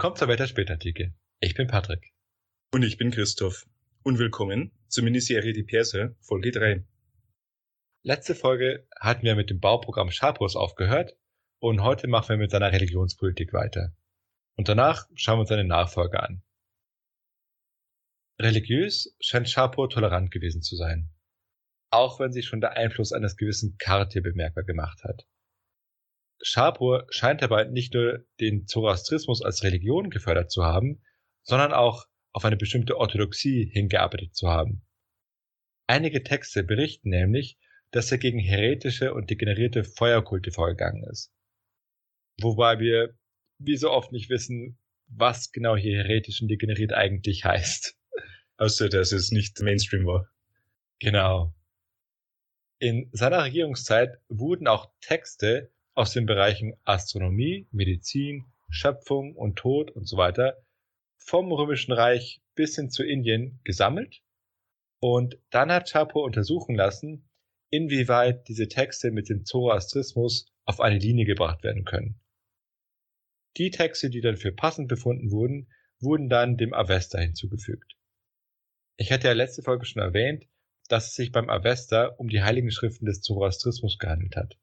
Willkommen zur Welt der Spätartikel. Ich bin Patrick. Und ich bin Christoph. Und willkommen zur Miniserie Die Perse, Folge 3. Letzte Folge hatten wir mit dem Bauprogramm Schabros aufgehört und heute machen wir mit seiner Religionspolitik weiter. Und danach schauen wir uns seine Nachfolger an. Religiös scheint Schapur tolerant gewesen zu sein. Auch wenn sich schon der Einfluss eines gewissen Kartir bemerkbar gemacht hat. Schapur scheint dabei nicht nur den Zoroastrismus als Religion gefördert zu haben, sondern auch auf eine bestimmte Orthodoxie hingearbeitet zu haben. Einige Texte berichten nämlich, dass er gegen heretische und degenerierte Feuerkulte vorgegangen ist. Wobei wir wie so oft nicht wissen, was genau hier heretisch und degeneriert eigentlich heißt. Außer, dass es nicht Mainstream war. Genau. In seiner Regierungszeit wurden auch Texte aus den Bereichen Astronomie, Medizin, Schöpfung und Tod und so weiter vom Römischen Reich bis hin zu Indien gesammelt. Und dann hat Chapo untersuchen lassen, inwieweit diese Texte mit dem Zoroastrismus auf eine Linie gebracht werden können. Die Texte, die dann für passend befunden wurden, wurden dann dem Avesta hinzugefügt. Ich hatte ja letzte Folge schon erwähnt, dass es sich beim Avesta um die heiligen Schriften des Zoroastrismus gehandelt hat.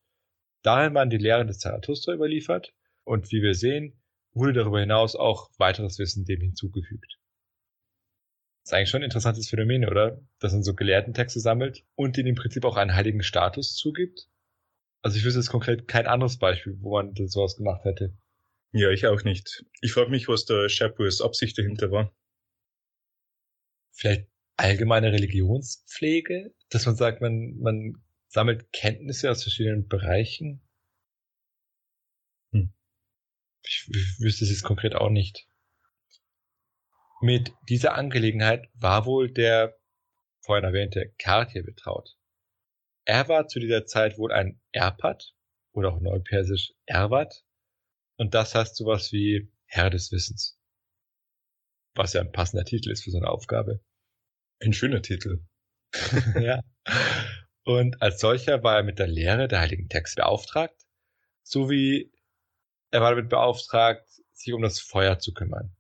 Darin waren die Lehren des Zarathustra überliefert und wie wir sehen, wurde darüber hinaus auch weiteres Wissen dem hinzugefügt. Das ist eigentlich schon ein interessantes Phänomen, oder? Dass man so gelehrten Texte sammelt und ihnen im Prinzip auch einen heiligen Status zugibt. Also ich wüsste jetzt konkret kein anderes Beispiel, wo man sowas gemacht hätte. Ja, ich auch nicht. Ich frage mich, was der Shapurs Absicht dahinter war. Vielleicht allgemeine Religionspflege, dass man sagt, man, man sammelt Kenntnisse aus verschiedenen Bereichen. Hm. Ich, ich wüsste es jetzt konkret auch nicht. Mit dieser Angelegenheit war wohl der vorhin erwähnte Kartier betraut. Er war zu dieser Zeit wohl ein Erpat oder auch neupersisch Erwat und das heißt sowas wie Herr des Wissens. Was ja ein passender Titel ist für so eine Aufgabe. Ein schöner Titel. ja. Und als solcher war er mit der Lehre der heiligen Texte beauftragt, sowie er war damit beauftragt, sich um das Feuer zu kümmern.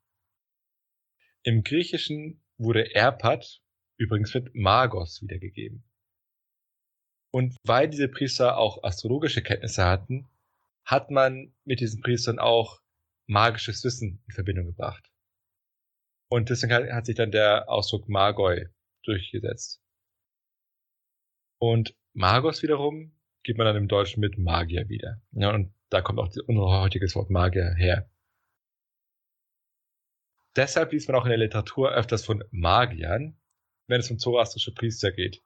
Im Griechischen wurde Erpat übrigens mit Magos wiedergegeben. Und weil diese Priester auch astrologische Kenntnisse hatten, hat man mit diesen Priestern auch magisches Wissen in Verbindung gebracht. Und deswegen hat sich dann der Ausdruck Magoi durchgesetzt. Und Magos wiederum gibt man dann im Deutschen mit Magier wieder. Ja, und da kommt auch unser heutiges Wort Magier her. Deshalb liest man auch in der Literatur öfters von Magiern, wenn es um zoroastrische Priester geht.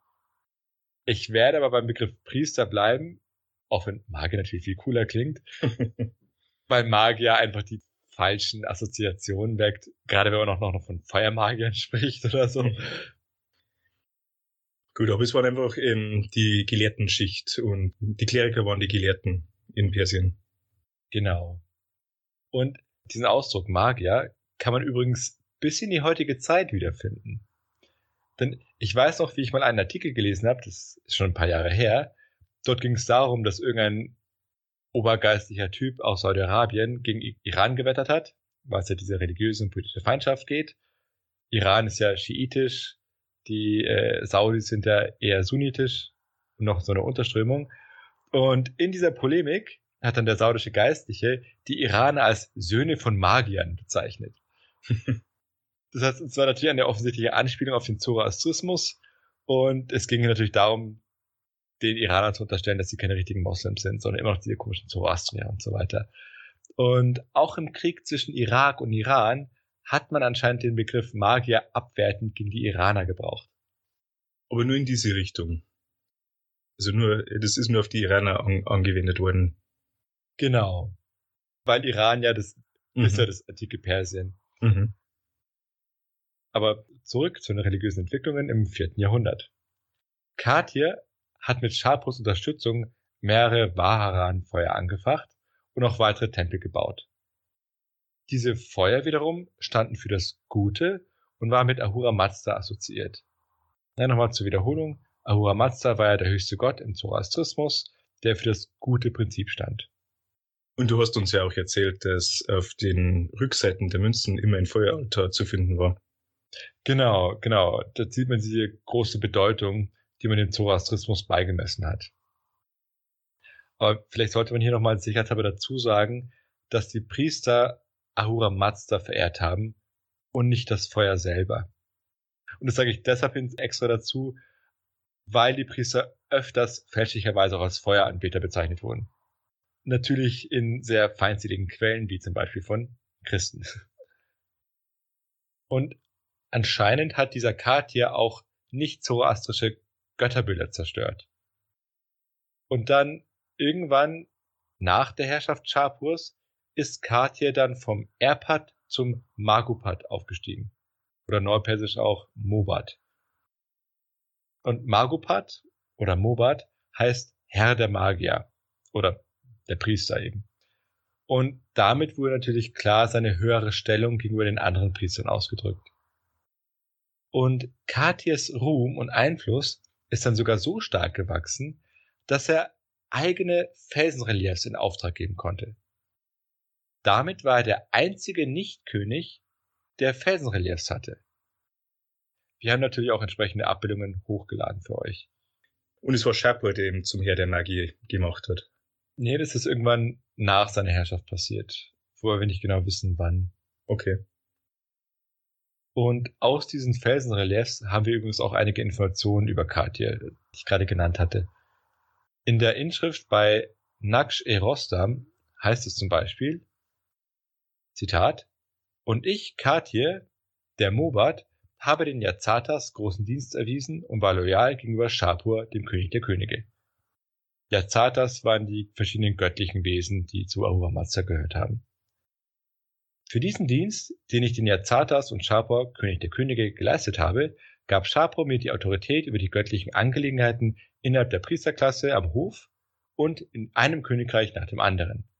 Ich werde aber beim Begriff Priester bleiben, auch wenn Magier natürlich viel cooler klingt, weil Magier einfach die falschen Assoziationen weckt, gerade wenn man auch noch von Feuermagiern spricht oder so. Gut, aber es waren einfach ähm, die Gelehrtenschicht und die Kleriker waren die Gelehrten in Persien. Genau. Und diesen Ausdruck Magier kann man übrigens bis in die heutige Zeit wiederfinden. Denn ich weiß noch, wie ich mal einen Artikel gelesen habe, das ist schon ein paar Jahre her. Dort ging es darum, dass irgendein obergeistlicher Typ aus Saudi-Arabien gegen Iran gewettert hat, weil es ja diese religiöse und politische Feindschaft geht. Iran ist ja schiitisch, die äh, Saudis sind ja eher sunnitisch und noch so eine Unterströmung. Und in dieser Polemik hat dann der saudische Geistliche die Iraner als Söhne von Magiern bezeichnet. das heißt, es war natürlich eine offensichtliche Anspielung auf den Zoroastrismus und es ging natürlich darum, den Iranern zu unterstellen, dass sie keine richtigen Moslems sind, sondern immer noch diese komischen Zoroastrier und so weiter. Und auch im Krieg zwischen Irak und Iran hat man anscheinend den Begriff Magier abwertend gegen die Iraner gebraucht. Aber nur in diese Richtung. Also nur, das ist nur auf die Iraner an, angewendet worden. Genau. Weil Iran ja das mhm. ist ja das antike Persien. Mhm. Aber zurück zu den religiösen Entwicklungen im vierten Jahrhundert. Katir hat mit Schapurs Unterstützung mehrere Vaharan-Feuer angefacht und auch weitere Tempel gebaut. Diese Feuer wiederum standen für das Gute und waren mit Ahura Mazda assoziiert. Ja, nochmal zur Wiederholung. Ahura Mazda war ja der höchste Gott im Zoroastrismus, der für das gute Prinzip stand. Und du hast uns ja auch erzählt, dass auf den Rückseiten der Münzen immer ein Feueraltar zu finden war. Genau, genau. Da sieht man diese große Bedeutung, die man dem Zoroastrismus beigemessen hat. Aber vielleicht sollte man hier nochmal sicherheitshalber dazu sagen, dass die Priester Ahura Mazda verehrt haben und nicht das Feuer selber. Und das sage ich deshalb extra dazu, weil die Priester öfters fälschlicherweise auch als Feueranbeter bezeichnet wurden. Natürlich in sehr feindseligen Quellen, wie zum Beispiel von Christen. Und anscheinend hat dieser Katir auch nicht zoroastrische Götterbilder zerstört. Und dann irgendwann nach der Herrschaft Schapurs ist Katir dann vom Erpat zum Magupat aufgestiegen. Oder neupersisch auch Mobat. Und Magupat oder Mobat heißt Herr der Magier oder der Priester eben. Und damit wurde natürlich klar seine höhere Stellung gegenüber den anderen Priestern ausgedrückt. Und Katirs Ruhm und Einfluss ist dann sogar so stark gewachsen, dass er eigene Felsenreliefs in Auftrag geben konnte. Damit war er der einzige Nichtkönig, der Felsenreliefs hatte. Wir haben natürlich auch entsprechende Abbildungen hochgeladen für euch. Und es war Shepard, der ihn zum Herr der Magie gemacht hat. Nee, das ist irgendwann nach seiner Herrschaft passiert. Vorher wir nicht genau wissen, wann. Okay. Und aus diesen Felsenreliefs haben wir übrigens auch einige Informationen über Katir, die ich gerade genannt hatte. In der Inschrift bei Naksh e Rostam heißt es zum Beispiel, Zitat, und ich, Katir, der Mobat, habe den Yazatas großen Dienst erwiesen und war loyal gegenüber Shapur, dem König der Könige. Yazatas waren die verschiedenen göttlichen Wesen, die zu Ahura Mazda gehört haben. Für diesen Dienst, den ich den Yazatas und Shapur, König der Könige, geleistet habe, gab Shapur mir die Autorität über die göttlichen Angelegenheiten innerhalb der Priesterklasse am Hof und in einem Königreich nach dem anderen.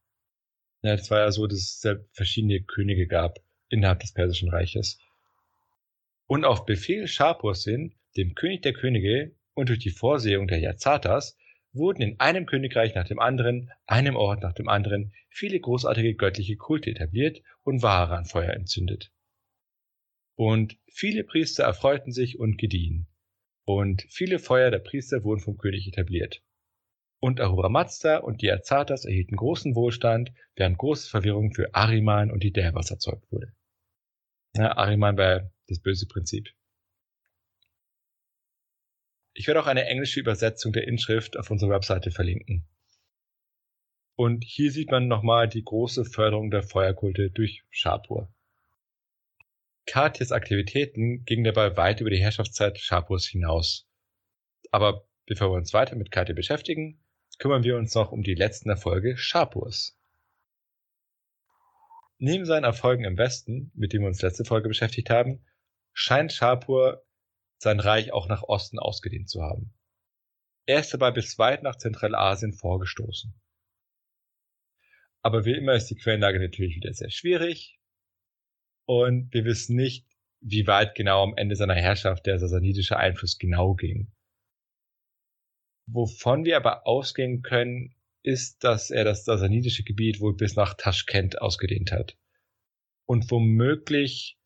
Ja, das war ja so, dass es ja verschiedene Könige gab innerhalb des Persischen Reiches. Und auf Befehl Schapurs hin, dem König der Könige, und durch die Vorsehung der Yazatas, wurden in einem Königreich nach dem anderen, einem Ort nach dem anderen, viele großartige göttliche Kulte etabliert und Ware an Feuer entzündet. Und viele Priester erfreuten sich und gediehen. Und viele Feuer der Priester wurden vom König etabliert. Und Ahura Mazda und die Azatas erhielten großen Wohlstand, während große Verwirrung für Ariman und die Devas erzeugt wurde. Ja, Ariman war das böse Prinzip. Ich werde auch eine englische Übersetzung der Inschrift auf unserer Webseite verlinken. Und hier sieht man nochmal die große Förderung der Feuerkulte durch Shapur. Katirs Aktivitäten gingen dabei weit über die Herrschaftszeit Shapurs hinaus. Aber bevor wir uns weiter mit Katir beschäftigen, kümmern wir uns noch um die letzten Erfolge Shapurs. Neben seinen Erfolgen im Westen, mit dem wir uns letzte Folge beschäftigt haben, scheint Shapur sein Reich auch nach Osten ausgedehnt zu haben. Er ist dabei bis weit nach Zentralasien vorgestoßen. Aber wie immer ist die Quellenlage natürlich wieder sehr schwierig und wir wissen nicht, wie weit genau am Ende seiner Herrschaft der sasanidische Einfluss genau ging. Wovon wir aber ausgehen können, ist, dass er das sasanidische Gebiet wohl bis nach Taschkent ausgedehnt hat. Und womöglich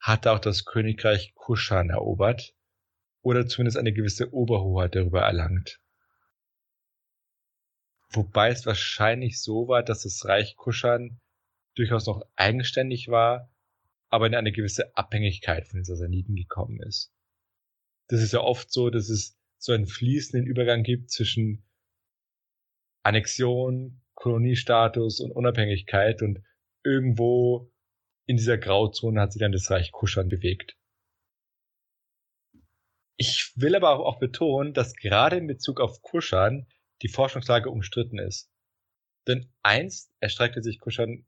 hat auch das Königreich Kushan erobert oder zumindest eine gewisse Oberhoheit darüber erlangt. Wobei es wahrscheinlich so war, dass das Reich Kushan durchaus noch eigenständig war, aber in eine gewisse Abhängigkeit von den Sassaniden gekommen ist. Das ist ja oft so, dass es so einen fließenden Übergang gibt zwischen Annexion, Koloniestatus und Unabhängigkeit und irgendwo in dieser Grauzone hat sich dann das Reich Kuschan bewegt. Ich will aber auch betonen, dass gerade in Bezug auf Kuschan die Forschungslage umstritten ist. Denn einst erstreckte sich Kuschan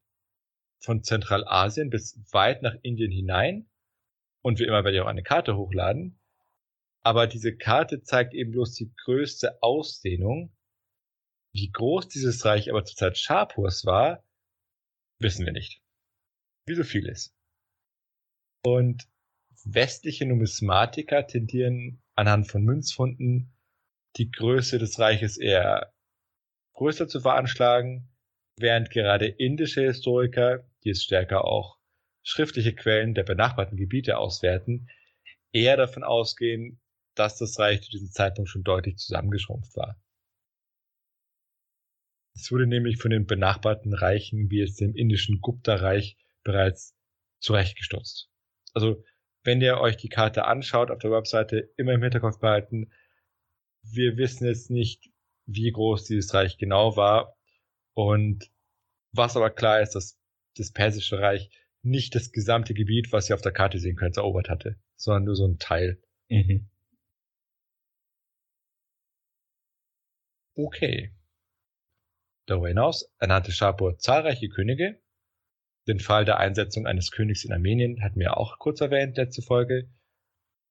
von Zentralasien bis weit nach Indien hinein. Und wie immer werde ich auch eine Karte hochladen. Aber diese Karte zeigt eben bloß die größte Ausdehnung. Wie groß dieses Reich aber zur Zeit Shapurs war, wissen wir nicht wie so vieles. Und westliche Numismatiker tendieren anhand von Münzfunden die Größe des Reiches eher größer zu veranschlagen, während gerade indische Historiker, die es stärker auch schriftliche Quellen der benachbarten Gebiete auswerten, eher davon ausgehen, dass das Reich zu diesem Zeitpunkt schon deutlich zusammengeschrumpft war. Es wurde nämlich von den benachbarten Reichen wie jetzt dem indischen Gupta-Reich bereits zurechtgestutzt. Also, wenn ihr euch die Karte anschaut auf der Webseite, immer im Hinterkopf behalten, wir wissen jetzt nicht, wie groß dieses Reich genau war. Und was aber klar ist, dass das Persische Reich nicht das gesamte Gebiet, was ihr auf der Karte sehen könnt, erobert hatte, sondern nur so ein Teil. Mhm. Okay. Darüber hinaus ernannte Schapur zahlreiche Könige. Den Fall der Einsetzung eines Königs in Armenien hatten wir auch kurz erwähnt, letzte Folge.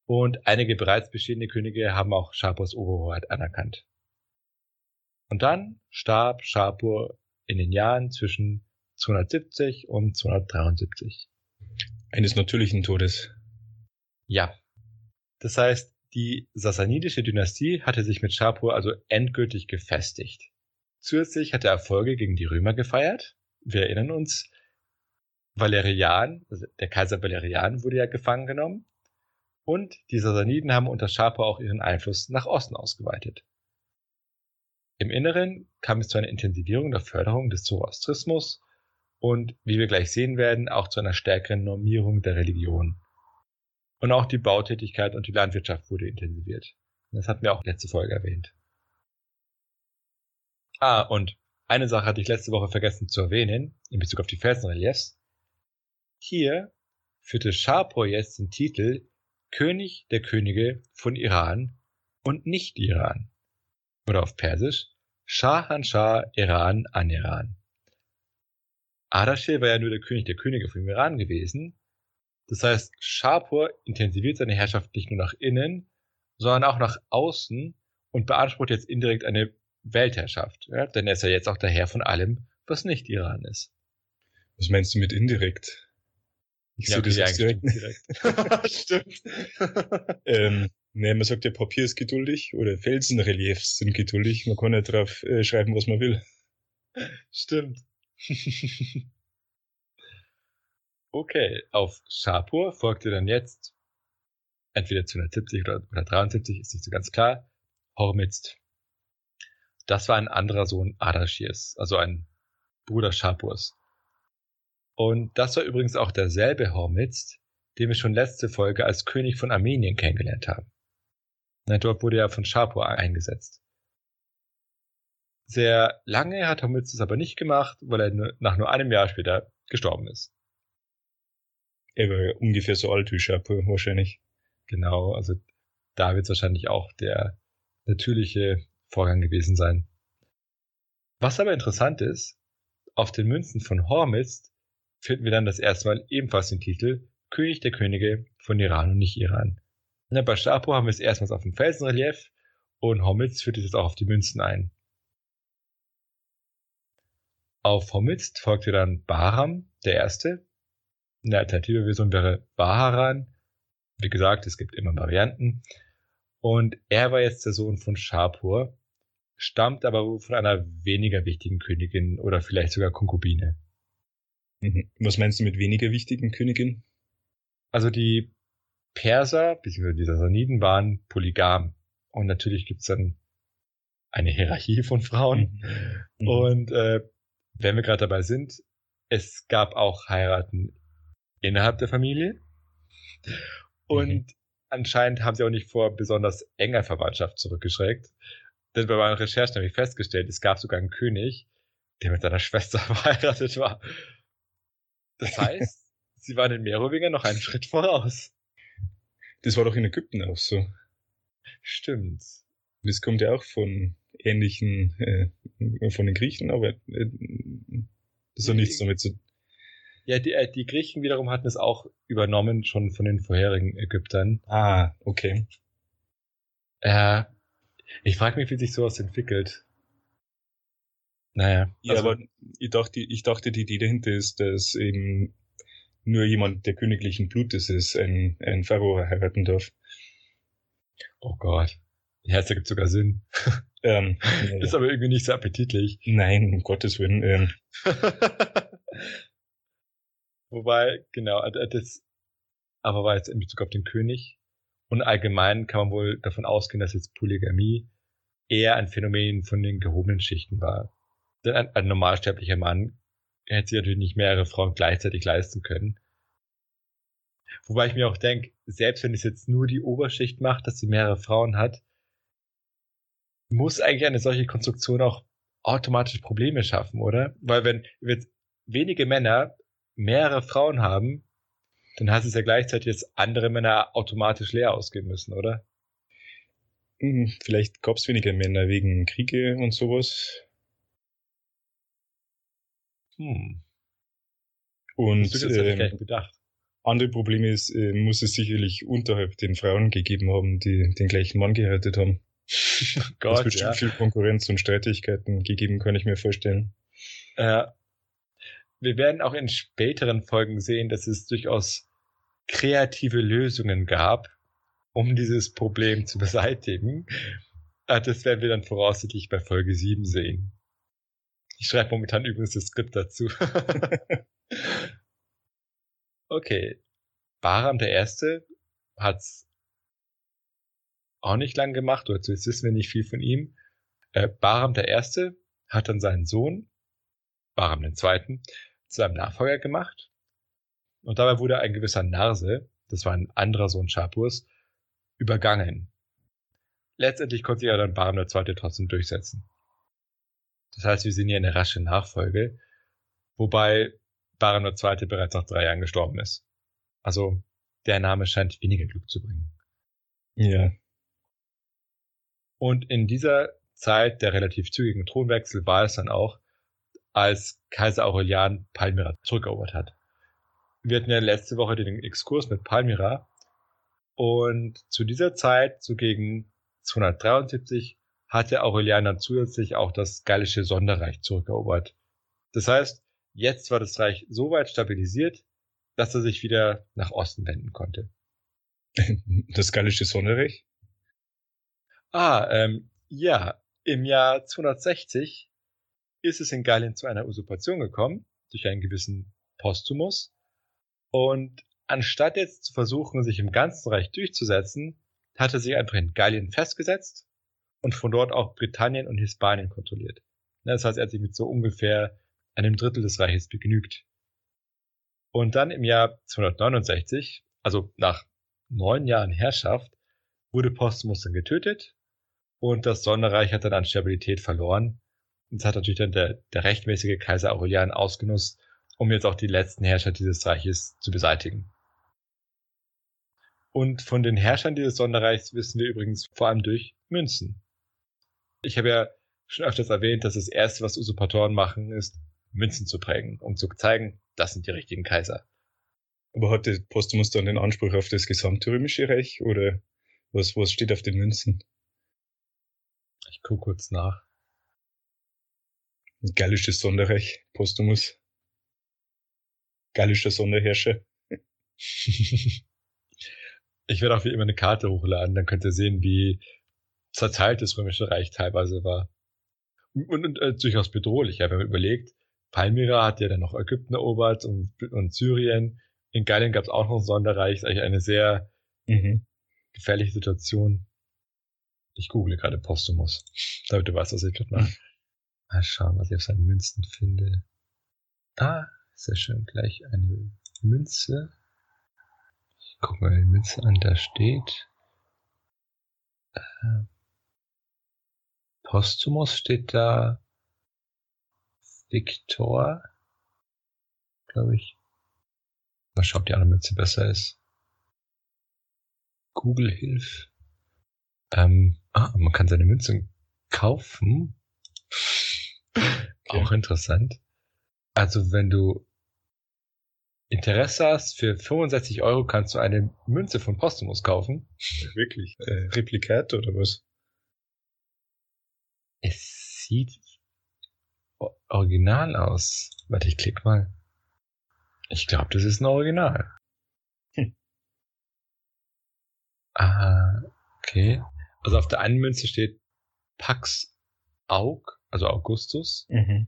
Und einige bereits bestehende Könige haben auch Schapurs Oberhoheit anerkannt. Und dann starb Schapur in den Jahren zwischen 270 und 273. Eines natürlichen Todes. Ja. Das heißt, die sassanidische Dynastie hatte sich mit Schapur also endgültig gefestigt. Zusätzlich hat er Erfolge gegen die Römer gefeiert. Wir erinnern uns, Valerian, also der Kaiser Valerian wurde ja gefangen genommen. Und die Sassaniden haben unter Schapur auch ihren Einfluss nach Osten ausgeweitet. Im Inneren kam es zu einer Intensivierung der Förderung des Zoroastrismus und, wie wir gleich sehen werden, auch zu einer stärkeren Normierung der Religion. Und auch die Bautätigkeit und die Landwirtschaft wurde intensiviert. Das hatten wir auch letzte Folge erwähnt. Ah, und eine Sache hatte ich letzte Woche vergessen zu erwähnen, in Bezug auf die Felsenreliefs. Hier führte Shapur jetzt den Titel König der Könige von Iran und nicht Iran. Oder auf Persisch Shahanshah Iran an Iran. Ardashir war ja nur der König der Könige von Iran gewesen. Das heißt, Shapur intensiviert seine Herrschaft nicht nur nach innen, sondern auch nach außen und beansprucht jetzt indirekt eine Weltherrschaft. Ja? Denn er ist ja jetzt auch der Herr von allem, was nicht Iran ist. Was meinst du mit indirekt? Ich ja, sehe das direkt. direkt. Stimmt. ähm, ne, man sagt ja, Papier ist geduldig oder Felsenreliefs sind geduldig. Man kann ja drauf äh, schreiben, was man will. Stimmt. okay, auf Shapur folgte dann jetzt entweder 270 oder, oder 73, ist nicht so ganz klar, Hormizd. Das war ein anderer Sohn Ardashirs, also ein Bruder Shapurs. Und das war übrigens auch derselbe Hormizd, den wir schon letzte Folge als König von Armenien kennengelernt haben. dort wurde er von Shapur eingesetzt. Sehr lange hat Hormizd es aber nicht gemacht, weil er nach nur einem Jahr später gestorben ist. Er ungefähr so alt wie Shapur wahrscheinlich. Genau, also da wird es wahrscheinlich auch der natürliche Vorgang gewesen sein. Was aber interessant ist, auf den Münzen von Hormizd finden wir dann das erste Mal ebenfalls den Titel König der Könige von Iran und nicht Iran. bei Shapur haben wir es erstmals auf dem Felsenrelief und Hormizd führt es jetzt auch auf die Münzen ein. Auf Hormizd folgte dann Bahram, der erste. Eine alternative Version wäre Baharan. Wie gesagt, es gibt immer Varianten. Und er war jetzt der Sohn von Shapur, stammt aber von einer weniger wichtigen Königin oder vielleicht sogar Konkubine. Mhm. Was meinst du mit weniger wichtigen Königin? Also die Perser, beziehungsweise die Sassaniden waren polygam. Und natürlich gibt's dann eine Hierarchie von Frauen. Mhm. Und äh, wenn wir gerade dabei sind, es gab auch Heiraten innerhalb der Familie. Und mhm. anscheinend haben sie auch nicht vor besonders enger Verwandtschaft zurückgeschreckt. Denn bei meinen Recherchen habe ich festgestellt, es gab sogar einen König, der mit seiner Schwester verheiratet war. Das heißt, sie waren den Merowingern noch einen Schritt voraus. Das war doch in Ägypten auch so. Stimmt. Das kommt ja auch von ähnlichen, äh, von den Griechen, aber äh, das hat nichts damit zu ja, die, äh, die Griechen wiederum hatten es auch übernommen, schon von den vorherigen Ägyptern. Ah, okay. Äh, ich frage mich, wie sich sowas entwickelt. Naja. Ja, also, aber ich dachte, ich dachte, die Idee dahinter ist, dass eben nur jemand der königlichen Blutes ist, ein, ein Pharao heiraten darf. Oh Gott. Ja, das ergibt sogar Sinn. Ähm, das ist aber irgendwie nicht so appetitlich. Nein, um Gottes Willen. Ähm. Wobei, genau, äh, das aber war jetzt in Bezug auf den König. Und allgemein kann man wohl davon ausgehen, dass jetzt Polygamie eher ein Phänomen von den gehobenen Schichten war. Denn ein, ein normalsterblicher Mann hätte sich natürlich nicht mehrere Frauen gleichzeitig leisten können. Wobei ich mir auch denke, selbst wenn es jetzt nur die Oberschicht macht, dass sie mehrere Frauen hat, muss eigentlich eine solche Konstruktion auch automatisch Probleme schaffen, oder? Weil wenn jetzt wenige Männer mehrere Frauen haben, dann heißt es ja gleichzeitig, dass andere Männer automatisch leer ausgehen müssen, oder? Hm, vielleicht gab es weniger Männer wegen Kriege und sowas. Hm. Und das äh, gedacht. andere Probleme ist, äh, muss es sicherlich unterhalb den Frauen gegeben haben, die den gleichen Mann geheiratet haben. Gott, es bestimmt ja. viel Konkurrenz und Streitigkeiten gegeben, kann ich mir vorstellen. Äh, wir werden auch in späteren Folgen sehen, dass es durchaus kreative Lösungen gab, um dieses Problem zu beseitigen. Äh, das werden wir dann voraussichtlich bei Folge 7 sehen. Ich schreibe momentan übrigens das Skript dazu. okay. Baram der Erste hat's auch nicht lang gemacht, oder zumindest wissen wir nicht viel von ihm. Äh, Baram der Erste hat dann seinen Sohn, Baram den Zweiten, zu seinem Nachfolger gemacht. Und dabei wurde ein gewisser Narse, das war ein anderer Sohn Schapurs, übergangen. Letztendlich konnte sich ja dann Baram der Zweite trotzdem durchsetzen. Das heißt, wir sehen hier eine rasche Nachfolge, wobei Baran der Zweite bereits nach drei Jahren gestorben ist. Also der Name scheint weniger Glück zu bringen. Ja. Und in dieser Zeit der relativ zügigen Thronwechsel war es dann auch, als Kaiser Aurelian Palmyra zurückerobert hat. Wir hatten ja letzte Woche den Exkurs mit Palmyra und zu dieser Zeit, so gegen 273, hatte Aurelian dann zusätzlich auch das gallische Sonderreich zurückerobert. Das heißt, jetzt war das Reich so weit stabilisiert, dass er sich wieder nach Osten wenden konnte. Das gallische Sonderreich? Ah, ähm, ja. Im Jahr 260 ist es in Gallien zu einer Usurpation gekommen, durch einen gewissen Postumus. Und anstatt jetzt zu versuchen, sich im ganzen Reich durchzusetzen, hat er sich einfach in Gallien festgesetzt und von dort auch Britannien und Hispanien kontrolliert. Das heißt, er hat sich mit so ungefähr einem Drittel des Reiches begnügt. Und dann im Jahr 269, also nach neun Jahren Herrschaft, wurde Postumus dann getötet und das Sonderreich hat dann an Stabilität verloren. Das hat natürlich dann der, der rechtmäßige Kaiser Aurelian ausgenutzt, um jetzt auch die letzten Herrscher dieses Reiches zu beseitigen. Und von den Herrschern dieses Sonderreichs wissen wir übrigens vor allem durch Münzen. Ich habe ja schon öfters erwähnt, dass das erste, was Usurpatoren machen, ist, Münzen zu prägen, um zu zeigen, das sind die richtigen Kaiser. Aber hatte Postumus dann den Anspruch auf das gesamte römische Reich oder was, was steht auf den Münzen? Ich gucke kurz nach. Gallisches Sonderreich, Postumus. Gallischer Sonderherrscher. ich werde auch wie immer eine Karte hochladen, dann könnt ihr sehen, wie zerteilt das Römische Reich teilweise war. Und, und äh, durchaus bedrohlich, ja, wenn man überlegt, Palmyra hat ja dann noch Ägypten erobert und, und Syrien. In Gallien gab es auch noch ein Sonderreich, ist eigentlich eine sehr mhm. gefährliche Situation. Ich google gerade Postumus, damit du weißt, was ich gerade mache. Mal schauen, was ich auf seinen Münzen finde. Ah, sehr schön, gleich eine Münze. Ich guck mal die Münze an, da steht. Äh, Postumus steht da Victor, glaube ich. Mal schauen, ob die andere Mütze besser ist. Google hilft. Ähm, ah, man kann seine Münzen kaufen. Okay. Auch interessant. Also wenn du Interesse hast, für 65 Euro kannst du eine Münze von Postumus kaufen. Wirklich? Äh, Replikat oder was? Es sieht original aus. Warte, ich klick mal. Ich glaube, das ist ein Original. Hm. Ah, okay. Also auf der einen Münze steht Pax Aug, also Augustus. Mhm.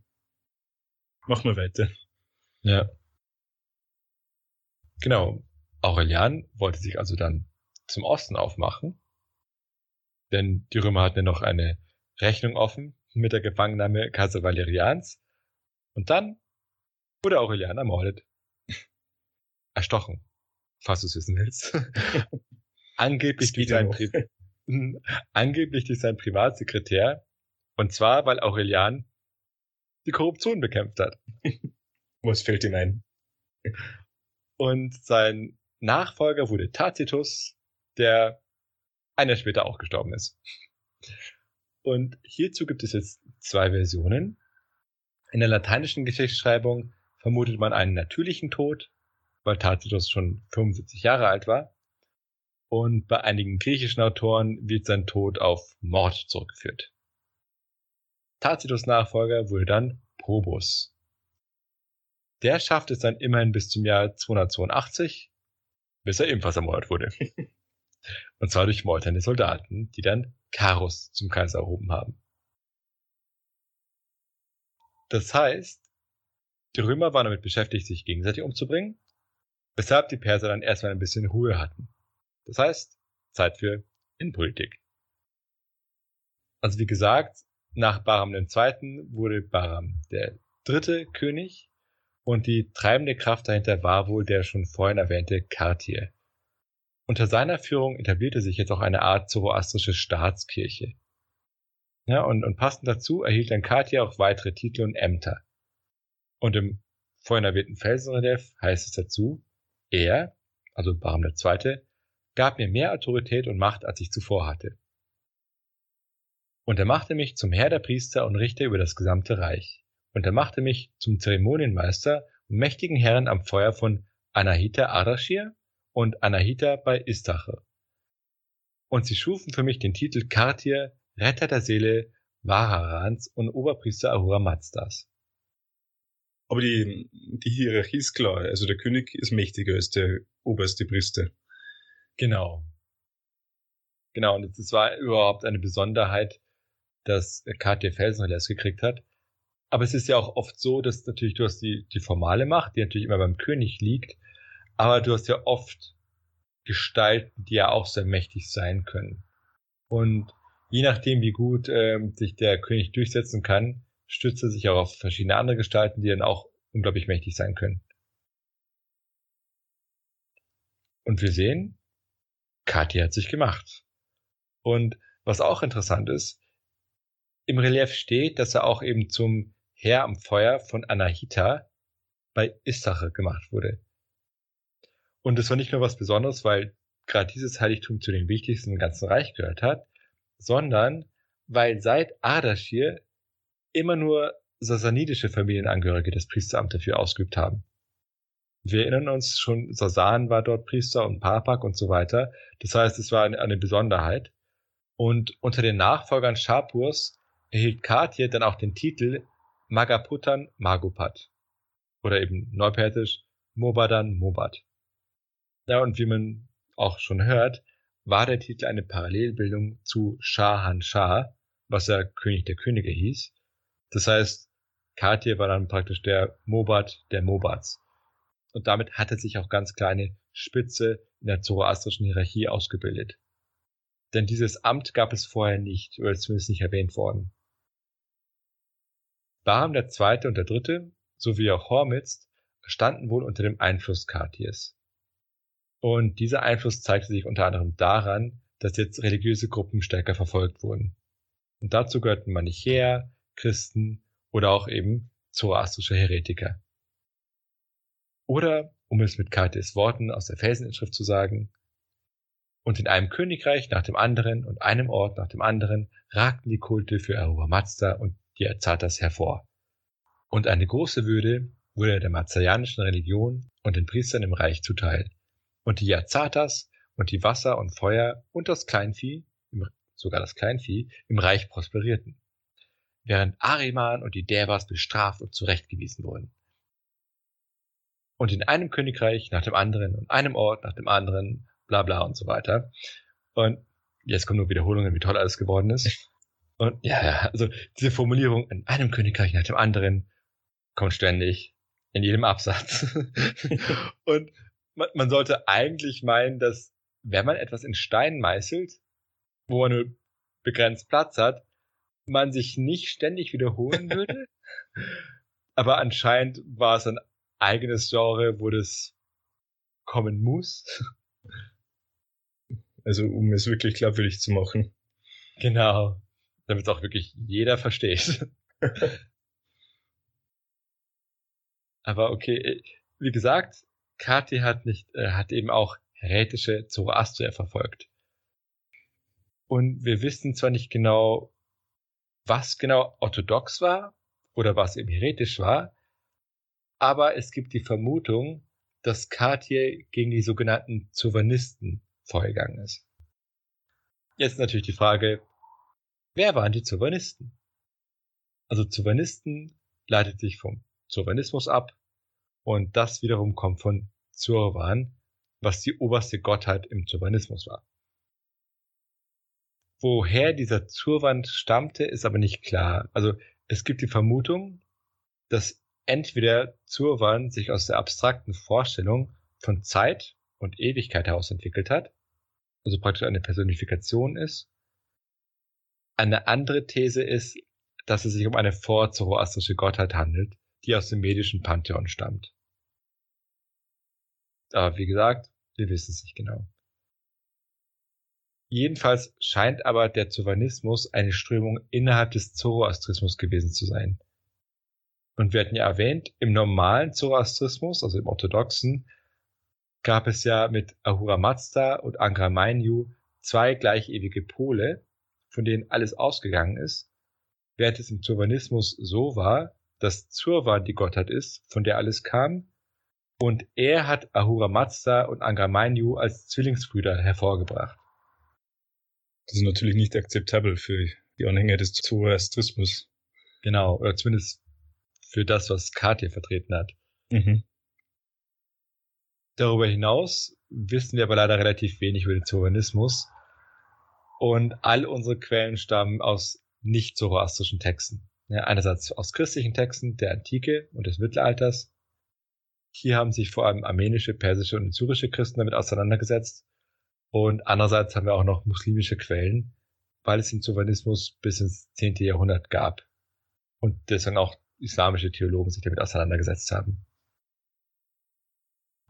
Mach mal weiter. Ja. Genau. Aurelian wollte sich also dann zum Osten aufmachen, denn die Römer hatten ja noch eine Rechnung offen mit der Gefangennahme Kaiser Valerians und dann wurde Aurelian ermordet. Erstochen, falls du es wissen willst. angeblich, durch seinen angeblich durch seinen Privatsekretär und zwar, weil Aurelian die Korruption bekämpft hat. Was fällt ihm ein? Und sein Nachfolger wurde Tacitus, der ein Jahr später auch gestorben ist. Und hierzu gibt es jetzt zwei Versionen. In der lateinischen Geschichtsschreibung vermutet man einen natürlichen Tod, weil Tacitus schon 75 Jahre alt war. Und bei einigen griechischen Autoren wird sein Tod auf Mord zurückgeführt. Tacitus Nachfolger wurde dann Probus. Der schaffte es dann immerhin bis zum Jahr 282, bis er ebenfalls ermordet wurde. Und zwar durch meuternde Soldaten, die dann Carus zum Kaiser erhoben haben. Das heißt, die Römer waren damit beschäftigt, sich gegenseitig umzubringen, weshalb die Perser dann erstmal ein bisschen Ruhe hatten. Das heißt, Zeit für Innenpolitik. Also wie gesagt, nach Bahram II. wurde Bahram der dritte König und die treibende Kraft dahinter war wohl der schon vorhin erwähnte Kartier. Unter seiner Führung etablierte sich jetzt auch eine Art zoroastrische Staatskirche. Ja, und, und passend dazu erhielt dann Kartier auch weitere Titel und Ämter. Und im vorhin erwähnten Felsenrelief heißt es dazu, er, also Bahram II., gab mir mehr Autorität und Macht, als ich zuvor hatte. Und er machte mich zum Herr der Priester und Richter über das gesamte Reich. Und er machte mich zum Zeremonienmeister und mächtigen Herren am Feuer von Anahita Arashir und Anahita bei Istache. Und sie schufen für mich den Titel Kartir, Retter der Seele Vaharans und Oberpriester Ahura Mazdas. Aber die, die Hierarchie ist klar. Also der König ist mächtiger als der oberste Priester. Genau. Genau, und das war überhaupt eine Besonderheit das KT Felsenreliefs gekriegt hat. Aber es ist ja auch oft so, dass natürlich du hast die, die formale Macht, die natürlich immer beim König liegt, aber du hast ja oft Gestalten, die ja auch sehr mächtig sein können. Und je nachdem, wie gut ähm, sich der König durchsetzen kann, stützt er sich auch auf verschiedene andere Gestalten, die dann auch unglaublich mächtig sein können. Und wir sehen, Kathi hat sich gemacht. Und was auch interessant ist, im Relief steht, dass er auch eben zum Herr am Feuer von Anahita bei Issache gemacht wurde. Und es war nicht nur was Besonderes, weil gerade dieses Heiligtum zu den wichtigsten im ganzen Reich gehört hat, sondern weil seit Ardashir immer nur sasanidische Familienangehörige das Priesteramt dafür ausgeübt haben. Wir erinnern uns schon, Sasan war dort Priester und Papak und so weiter. Das heißt, es war eine, Besonderheit. Und unter den Nachfolgern Shapurs erhielt Katje dann auch den Titel Magaputan Magupat. Oder eben neupersisch Mobadan Mobat. Ja, und wie man auch schon hört, war der Titel eine Parallelbildung zu Shahan Shah, was ja König der Könige hieß. Das heißt, Katje war dann praktisch der Mobat der Mobats. Und damit hatte sich auch ganz kleine Spitze in der zoroastrischen Hierarchie ausgebildet. Denn dieses Amt gab es vorher nicht, oder zumindest nicht erwähnt worden. Der Zweite und der Dritte sowie auch Hormizd standen wohl unter dem Einfluss Kartiers. Und dieser Einfluss zeigte sich unter anderem daran, dass jetzt religiöse Gruppen stärker verfolgt wurden. Und dazu gehörten Manichäer, Christen oder auch eben zoroastrische Heretiker. Oder, um es mit Kartiers Worten aus der Felseninschrift zu sagen, und in einem Königreich nach dem anderen und einem Ort nach dem anderen ragten die Kulte für Ahura Mazda und die Azatas hervor. Und eine große Würde wurde der mazayanischen Religion und den Priestern im Reich zuteil. Und die Azatas und die Wasser und Feuer und das Kleinvieh, sogar das Kleinvieh, im Reich prosperierten. Während Ariman und die Devas bestraft und zurechtgewiesen wurden. Und in einem Königreich nach dem anderen und einem Ort nach dem anderen, bla bla und so weiter. Und jetzt kommen nur Wiederholungen, wie toll alles geworden ist. Und ja, ja, also diese Formulierung in einem Königreich nach dem anderen kommt ständig in jedem Absatz. und man, man sollte eigentlich meinen, dass wenn man etwas in Stein meißelt, wo man nur begrenzt Platz hat, man sich nicht ständig wiederholen würde. Aber anscheinend war es ein eigenes Genre, wo das kommen muss. Also um es wirklich glaubwürdig zu machen. Genau. Damit es auch wirklich jeder versteht. Aber okay, wie gesagt, Kati hat nicht, äh, hat eben auch heretische Zoroastrier verfolgt. Und wir wissen zwar nicht genau, was genau orthodox war oder was eben heretisch war, aber es gibt die Vermutung, dass Cartier gegen die sogenannten Zovanisten vorgegangen ist. Jetzt natürlich die Frage, wer waren die Zovanisten? Also Zovanisten leitet sich vom Zovanismus ab und das wiederum kommt von Zurvan, was die oberste Gottheit im Zurvanismus war. Woher dieser Zurwand stammte, ist aber nicht klar. Also es gibt die Vermutung, dass entweder Zurwan sich aus der abstrakten Vorstellung von Zeit und Ewigkeit heraus entwickelt hat, also praktisch eine Personifikation ist. Eine andere These ist, dass es sich um eine vorzoroastrische Gottheit handelt, die aus dem medischen Pantheon stammt. Aber wie gesagt, wir wissen es nicht genau. Jedenfalls scheint aber der Zoroanismus eine Strömung innerhalb des Zoroastrismus gewesen zu sein. Und wir hatten ja erwähnt, im normalen Zoroastrismus, also im orthodoxen, gab es ja mit Ahura Mazda und Angra Mainyu zwei gleichewige Pole, von denen alles ausgegangen ist, während es im Zurvanismus so war, dass Zurvan die Gottheit ist, von der alles kam, und er hat Ahura Mazda und Angra Mainyu als Zwillingsbrüder hervorgebracht. Das ist natürlich nicht akzeptabel für die Anhänger des Zoroastrismus. Genau, oder zumindest für das, was Katia vertreten hat. Mhm. Darüber hinaus wissen wir aber leider relativ wenig über den Zoroanismus. Und all unsere Quellen stammen aus nicht zoroastrischen Texten. Ja, einerseits aus christlichen Texten der Antike und des Mittelalters. Hier haben sich vor allem armenische, persische und syrische Christen damit auseinandergesetzt. Und andererseits haben wir auch noch muslimische Quellen, weil es den Zoroanismus bis ins 10. Jahrhundert gab. Und deswegen auch islamische Theologen sich damit auseinandergesetzt haben.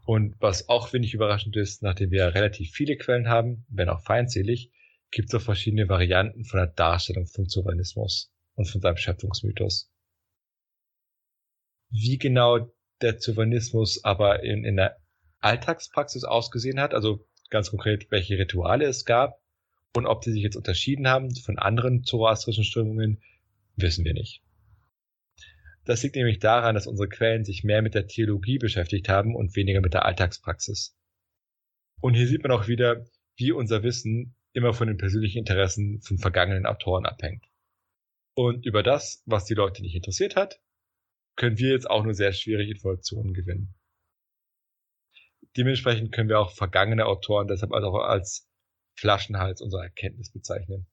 Und was auch wenig überraschend ist, nachdem wir relativ viele Quellen haben, wenn auch feindselig, gibt es auch verschiedene Varianten von der Darstellung vom Zoroanismus und von seinem Schöpfungsmythos. Wie genau der Zoroanismus aber in, in der Alltagspraxis ausgesehen hat, also ganz konkret, welche Rituale es gab und ob die sich jetzt unterschieden haben von anderen zoroastrischen Strömungen, wissen wir nicht. Das liegt nämlich daran, dass unsere Quellen sich mehr mit der Theologie beschäftigt haben und weniger mit der Alltagspraxis. Und hier sieht man auch wieder, wie unser Wissen immer von den persönlichen Interessen von vergangenen Autoren abhängt. Und über das, was die Leute nicht interessiert hat, können wir jetzt auch nur sehr schwierig Informationen gewinnen. Dementsprechend können wir auch vergangene Autoren deshalb auch als Flaschenhals unserer Erkenntnis bezeichnen.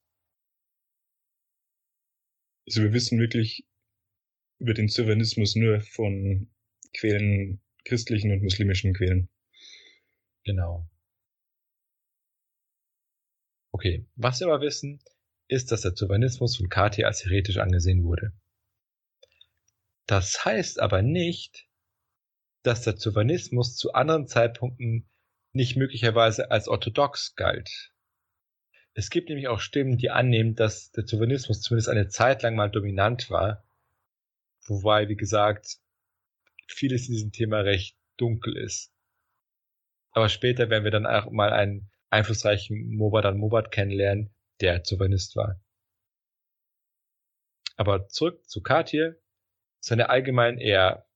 Also wir wissen wirklich über den Zionismus nur von Quellen, christlichen und muslimischen Quellen. Genau. Okay, was wir aber wissen, ist, dass der Zionismus von Kati als heretisch angesehen wurde. Das heißt aber nicht, dass der Zionismus zu anderen Zeitpunkten nicht möglicherweise als orthodox galt. Es gibt nämlich auch Stimmen, die annehmen, dass der Zionismus zumindest eine Zeit lang mal dominant war, wobei, wie gesagt, vieles in diesem Thema recht dunkel ist. Aber später werden wir dann auch mal einen einflussreichen Mobadan Mobat kennenlernen, der Zionist war. Aber zurück zu Katir. Seine allgemein eher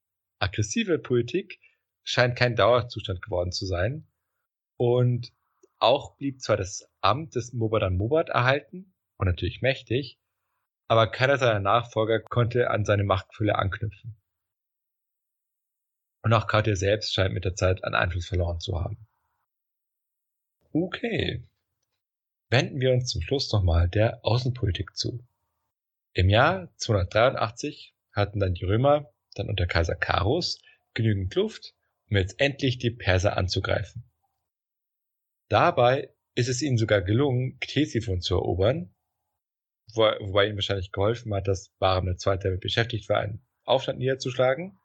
aggressive Politik scheint kein Dauerzustand geworden zu sein. Und auch blieb zwar das Amt des Mobadan Mobat erhalten und natürlich mächtig, aber keiner seiner Nachfolger konnte an seine Machtfülle anknüpfen. Und auch Cartier selbst scheint mit der Zeit an Einfluss verloren zu haben. Okay. Wenden wir uns zum Schluss nochmal der Außenpolitik zu. Im Jahr 283 hatten dann die Römer, dann unter Kaiser Karus, genügend Luft, um jetzt endlich die Perser anzugreifen. Dabei ist es ihnen sogar gelungen, Ctesiphon zu erobern, wobei ihnen wahrscheinlich geholfen hat, dass Bahram II. damit beschäftigt war, einen Aufstand niederzuschlagen,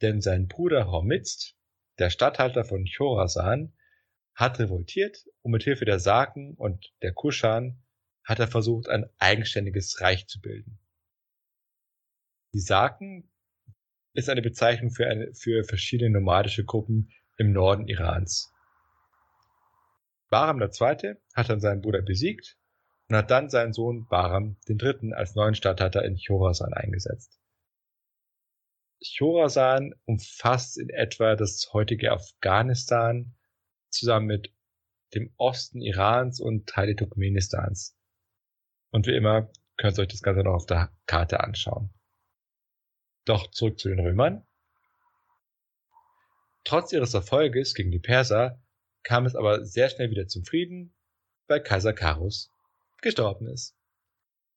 denn sein Bruder Hormizd, der Statthalter von Chorasan, hat revoltiert und mit Hilfe der Saken und der Kuschan hat er versucht, ein eigenständiges Reich zu bilden. Die Saken ist eine Bezeichnung für, eine, für verschiedene nomadische Gruppen im Norden Irans. Bahram II. hat dann seinen Bruder besiegt und hat dann seinen Sohn Bahram III. als neuen Statthalter in Chorasan eingesetzt. Chorasan umfasst in etwa das heutige Afghanistan zusammen mit dem Osten Irans und Teile Turkmenistans. Und wie immer könnt ihr euch das Ganze noch auf der Karte anschauen. Doch zurück zu den Römern. Trotz ihres Erfolges gegen die Perser kam es aber sehr schnell wieder zum Frieden, weil Kaiser Karus gestorben ist.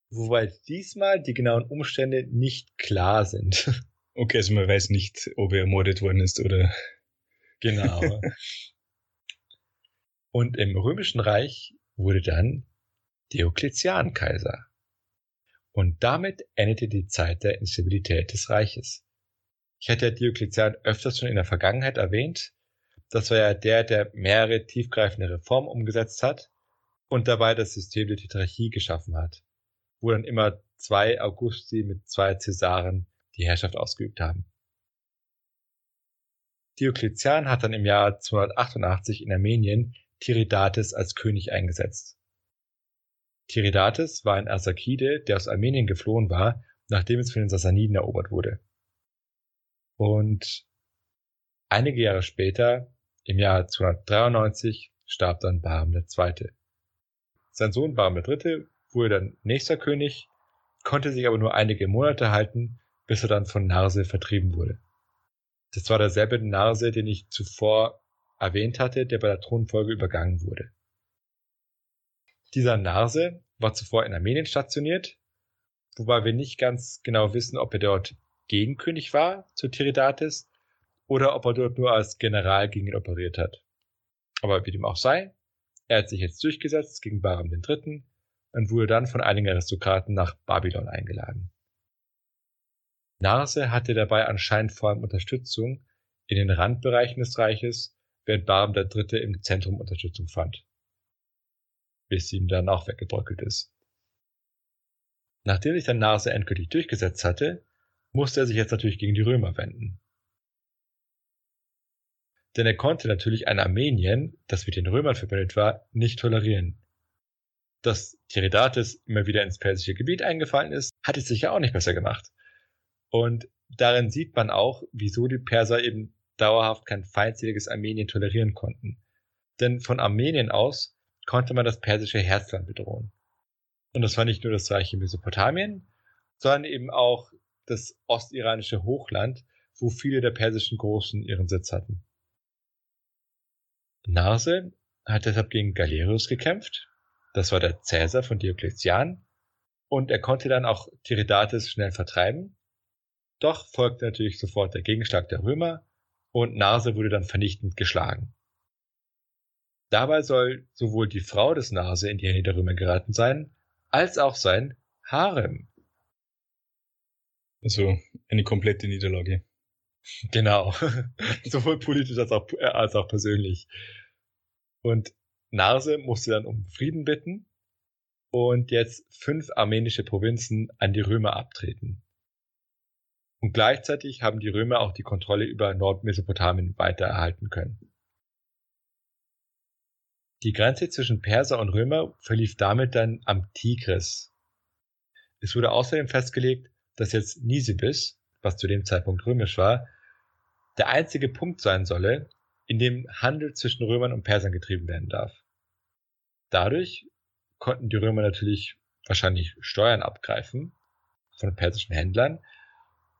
Wobei diesmal die genauen Umstände nicht klar sind. Okay, also man weiß nicht, ob er ermordet worden ist oder. Genau. Und im Römischen Reich wurde dann Diokletian Kaiser. Und damit endete die Zeit der Instabilität des Reiches. Ich hatte Diokletian öfters schon in der Vergangenheit erwähnt. Das war ja der, der mehrere tiefgreifende Reformen umgesetzt hat und dabei das System der Tetrarchie geschaffen hat, wo dann immer zwei Augusti mit zwei Cäsaren die Herrschaft ausgeübt haben. Diokletian hat dann im Jahr 288 in Armenien Tiridates als König eingesetzt. Tiridates war ein Arsakide, der aus Armenien geflohen war, nachdem es von den Sassaniden erobert wurde. Und einige Jahre später, im Jahr 293, starb dann Bahram II. Sein Sohn Bahram III. wurde dann nächster König, konnte sich aber nur einige Monate halten bis er dann von Narse vertrieben wurde. Das war derselbe Narse, den ich zuvor erwähnt hatte, der bei der Thronfolge übergangen wurde. Dieser Narse war zuvor in Armenien stationiert, wobei wir nicht ganz genau wissen, ob er dort Gegenkönig war zu Tiridates oder ob er dort nur als General gegen ihn operiert hat. Aber wie dem auch sei, er hat sich jetzt durchgesetzt gegen Bahram III. und wurde dann von einigen Aristokraten nach Babylon eingeladen. Narse hatte dabei anscheinend vor allem Unterstützung in den Randbereichen des Reiches, während Barm III. im Zentrum Unterstützung fand. Bis ihm dann auch weggebröckelt ist. Nachdem sich dann Narse endgültig durchgesetzt hatte, musste er sich jetzt natürlich gegen die Römer wenden. Denn er konnte natürlich ein Armenien, das mit den Römern verbündet war, nicht tolerieren. Dass Tiridates immer wieder ins persische Gebiet eingefallen ist, hat es sicher auch nicht besser gemacht. Und darin sieht man auch, wieso die Perser eben dauerhaft kein feindseliges Armenien tolerieren konnten. Denn von Armenien aus konnte man das persische Herzland bedrohen. Und das war nicht nur das reiche Mesopotamien, sondern eben auch das ostiranische Hochland, wo viele der persischen Großen ihren Sitz hatten. Narse hat deshalb gegen Galerius gekämpft. Das war der Cäsar von Diokletian. Und er konnte dann auch Tiridates schnell vertreiben doch folgte natürlich sofort der Gegenschlag der Römer und Nase wurde dann vernichtend geschlagen. Dabei soll sowohl die Frau des Nase in die Hände der Römer geraten sein, als auch sein Harem. Also eine komplette Niederlage. Genau. sowohl politisch als auch, äh, als auch persönlich. Und Narse musste dann um Frieden bitten und jetzt fünf armenische Provinzen an die Römer abtreten. Und gleichzeitig haben die Römer auch die Kontrolle über Nordmesopotamien weiter erhalten können. Die Grenze zwischen Perser und Römer verlief damit dann am Tigris. Es wurde außerdem festgelegt, dass jetzt Nisibis, was zu dem Zeitpunkt römisch war, der einzige Punkt sein solle, in dem Handel zwischen Römern und Persern getrieben werden darf. Dadurch konnten die Römer natürlich wahrscheinlich Steuern abgreifen von persischen Händlern,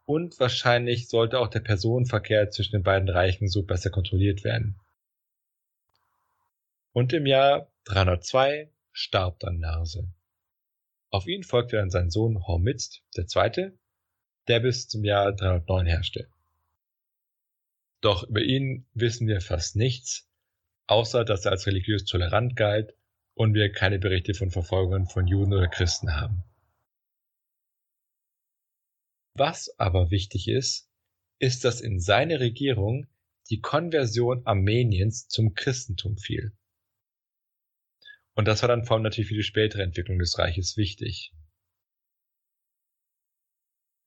und wahrscheinlich sollte auch der Personenverkehr zwischen den beiden Reichen so besser kontrolliert werden. Und im Jahr 302 starb dann Narse. Auf ihn folgte dann sein Sohn Hormizd II., der bis zum Jahr 309 herrschte. Doch über ihn wissen wir fast nichts, außer dass er als religiös tolerant galt und wir keine Berichte von Verfolgungen von Juden oder Christen haben. Was aber wichtig ist, ist, dass in seine Regierung die Konversion Armeniens zum Christentum fiel. Und das war dann vor allem natürlich für die spätere Entwicklung des Reiches wichtig.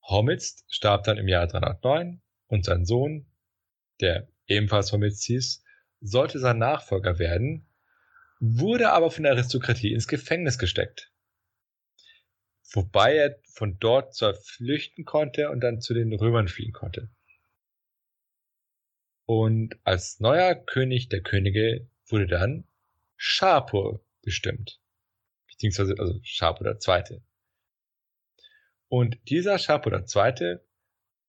Hormizd starb dann im Jahr 309 und sein Sohn, der ebenfalls Hormizd hieß, sollte sein Nachfolger werden, wurde aber von der Aristokratie ins Gefängnis gesteckt. Wobei er von dort zwar flüchten konnte und dann zu den Römern fliehen konnte. Und als neuer König der Könige wurde dann Schapur bestimmt. Beziehungsweise, also Schapur Zweite. Und dieser Schapur Zweite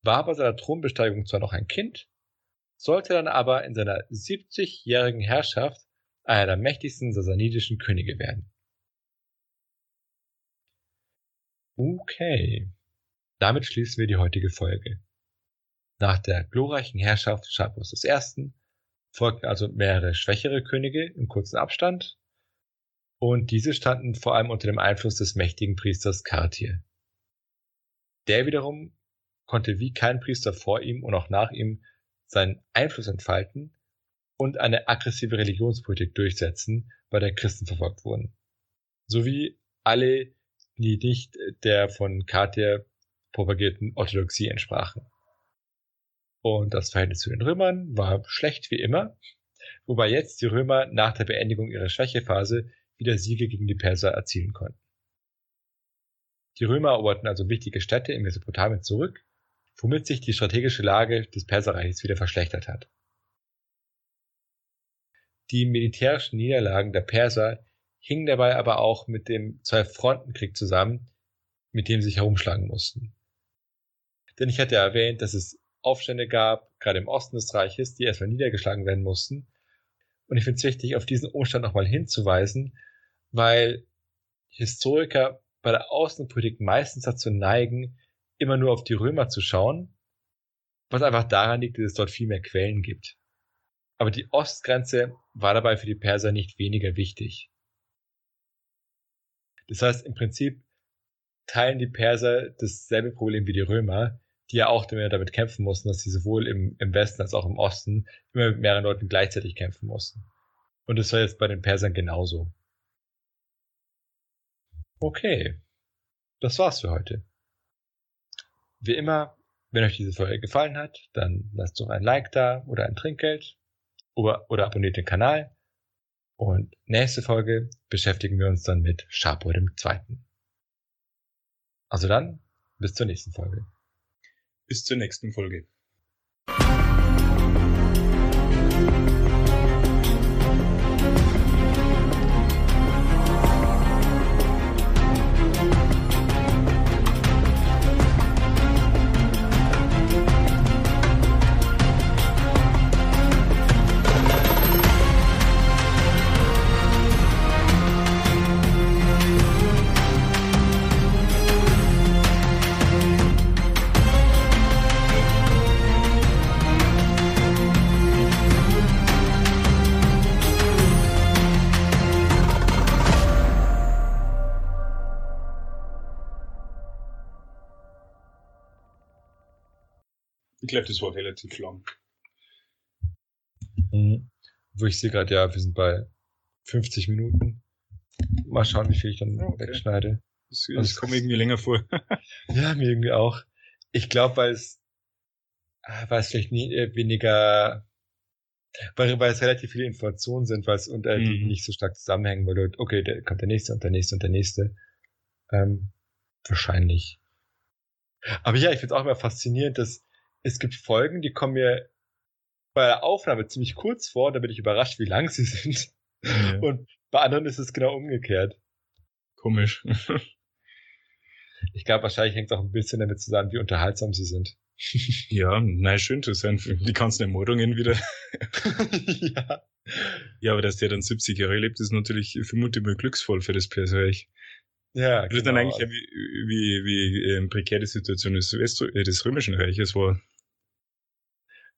war bei seiner Thronbesteigung zwar noch ein Kind, sollte dann aber in seiner 70-jährigen Herrschaft einer der mächtigsten sasanidischen Könige werden. Okay, damit schließen wir die heutige Folge. Nach der glorreichen Herrschaft Schapurs I. folgten also mehrere schwächere Könige im kurzen Abstand und diese standen vor allem unter dem Einfluss des mächtigen Priesters Kartir. Der wiederum konnte wie kein Priester vor ihm und auch nach ihm seinen Einfluss entfalten und eine aggressive Religionspolitik durchsetzen, bei der Christen verfolgt wurden. Sowie alle, die nicht der von Kartir propagierten Orthodoxie entsprachen. Und das Verhältnis zu den Römern war schlecht wie immer, wobei jetzt die Römer nach der Beendigung ihrer Schwächephase wieder Siege gegen die Perser erzielen konnten. Die Römer eroberten also wichtige Städte in Mesopotamien zurück, womit sich die strategische Lage des Perserreiches wieder verschlechtert hat. Die militärischen Niederlagen der Perser hingen dabei aber auch mit dem Zwei-Fronten-Krieg zusammen, mit dem sie sich herumschlagen mussten. Denn ich hatte ja erwähnt, dass es Aufstände gab, gerade im Osten des Reiches, die erstmal niedergeschlagen werden mussten. Und ich finde es wichtig, auf diesen Umstand nochmal hinzuweisen, weil Historiker bei der Außenpolitik meistens dazu neigen, immer nur auf die Römer zu schauen, was einfach daran liegt, dass es dort viel mehr Quellen gibt. Aber die Ostgrenze war dabei für die Perser nicht weniger wichtig. Das heißt, im Prinzip teilen die Perser dasselbe Problem wie die Römer, die ja auch damit kämpfen mussten, dass sie sowohl im, im Westen als auch im Osten immer mit mehreren Leuten gleichzeitig kämpfen mussten. Und das war jetzt bei den Persern genauso. Okay, das war's für heute. Wie immer, wenn euch diese Folge gefallen hat, dann lasst doch ein Like da oder ein Trinkgeld oder, oder abonniert den Kanal. Und nächste Folge beschäftigen wir uns dann mit Sharpwood dem Zweiten. Also dann, bis zur nächsten Folge. Bis zur nächsten Folge. Ich glaube, das war relativ lang. Mhm. Wo ich sehe gerade, ja, wir sind bei 50 Minuten. Mal schauen, wie viel ich dann okay. wegschneide. Das, das also, kommt irgendwie länger vor. ja, mir irgendwie auch. Ich glaube, weil es, ah, weil es vielleicht nie, äh, weniger, weil, weil es relativ viele Informationen sind, weil es unter mhm. die nicht so stark zusammenhängen, weil du, okay, da kommt der nächste und der nächste und der nächste. Ähm, wahrscheinlich. Aber ja, ich finde es auch immer faszinierend, dass es gibt Folgen, die kommen mir bei der Aufnahme ziemlich kurz vor, da bin ich überrascht, wie lang sie sind. Ja. Und bei anderen ist es genau umgekehrt. Komisch. ich glaube, wahrscheinlich hängt es auch ein bisschen damit zusammen, wie unterhaltsam sie sind. ja, nein, schön zu sein. Die ganzen Ermordungen wieder. ja. Ja, aber dass der dann 70 Jahre lebt, ist natürlich vermutlich glücksvoll für das Persönlich. Ja, genau. dann eigentlich wie, wie, wie ähm, prekär die Situation des, West äh, des Römischen Reiches war.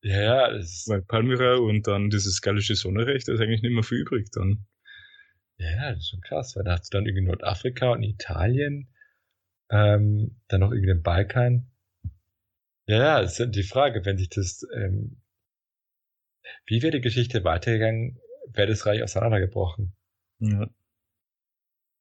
Ja, ja. Das Weil Palmyra und dann dieses gallische Sonnerecht, da ist eigentlich nicht mehr viel übrig dann. Ja, das ist schon krass, weil da hast du dann irgendwie Nordafrika und Italien, ähm, dann noch irgendwie den Balkan. Ja, ja, ist die Frage, wenn sich das, ähm, wie wäre die Geschichte weitergegangen, wäre das Reich auseinandergebrochen. Ja.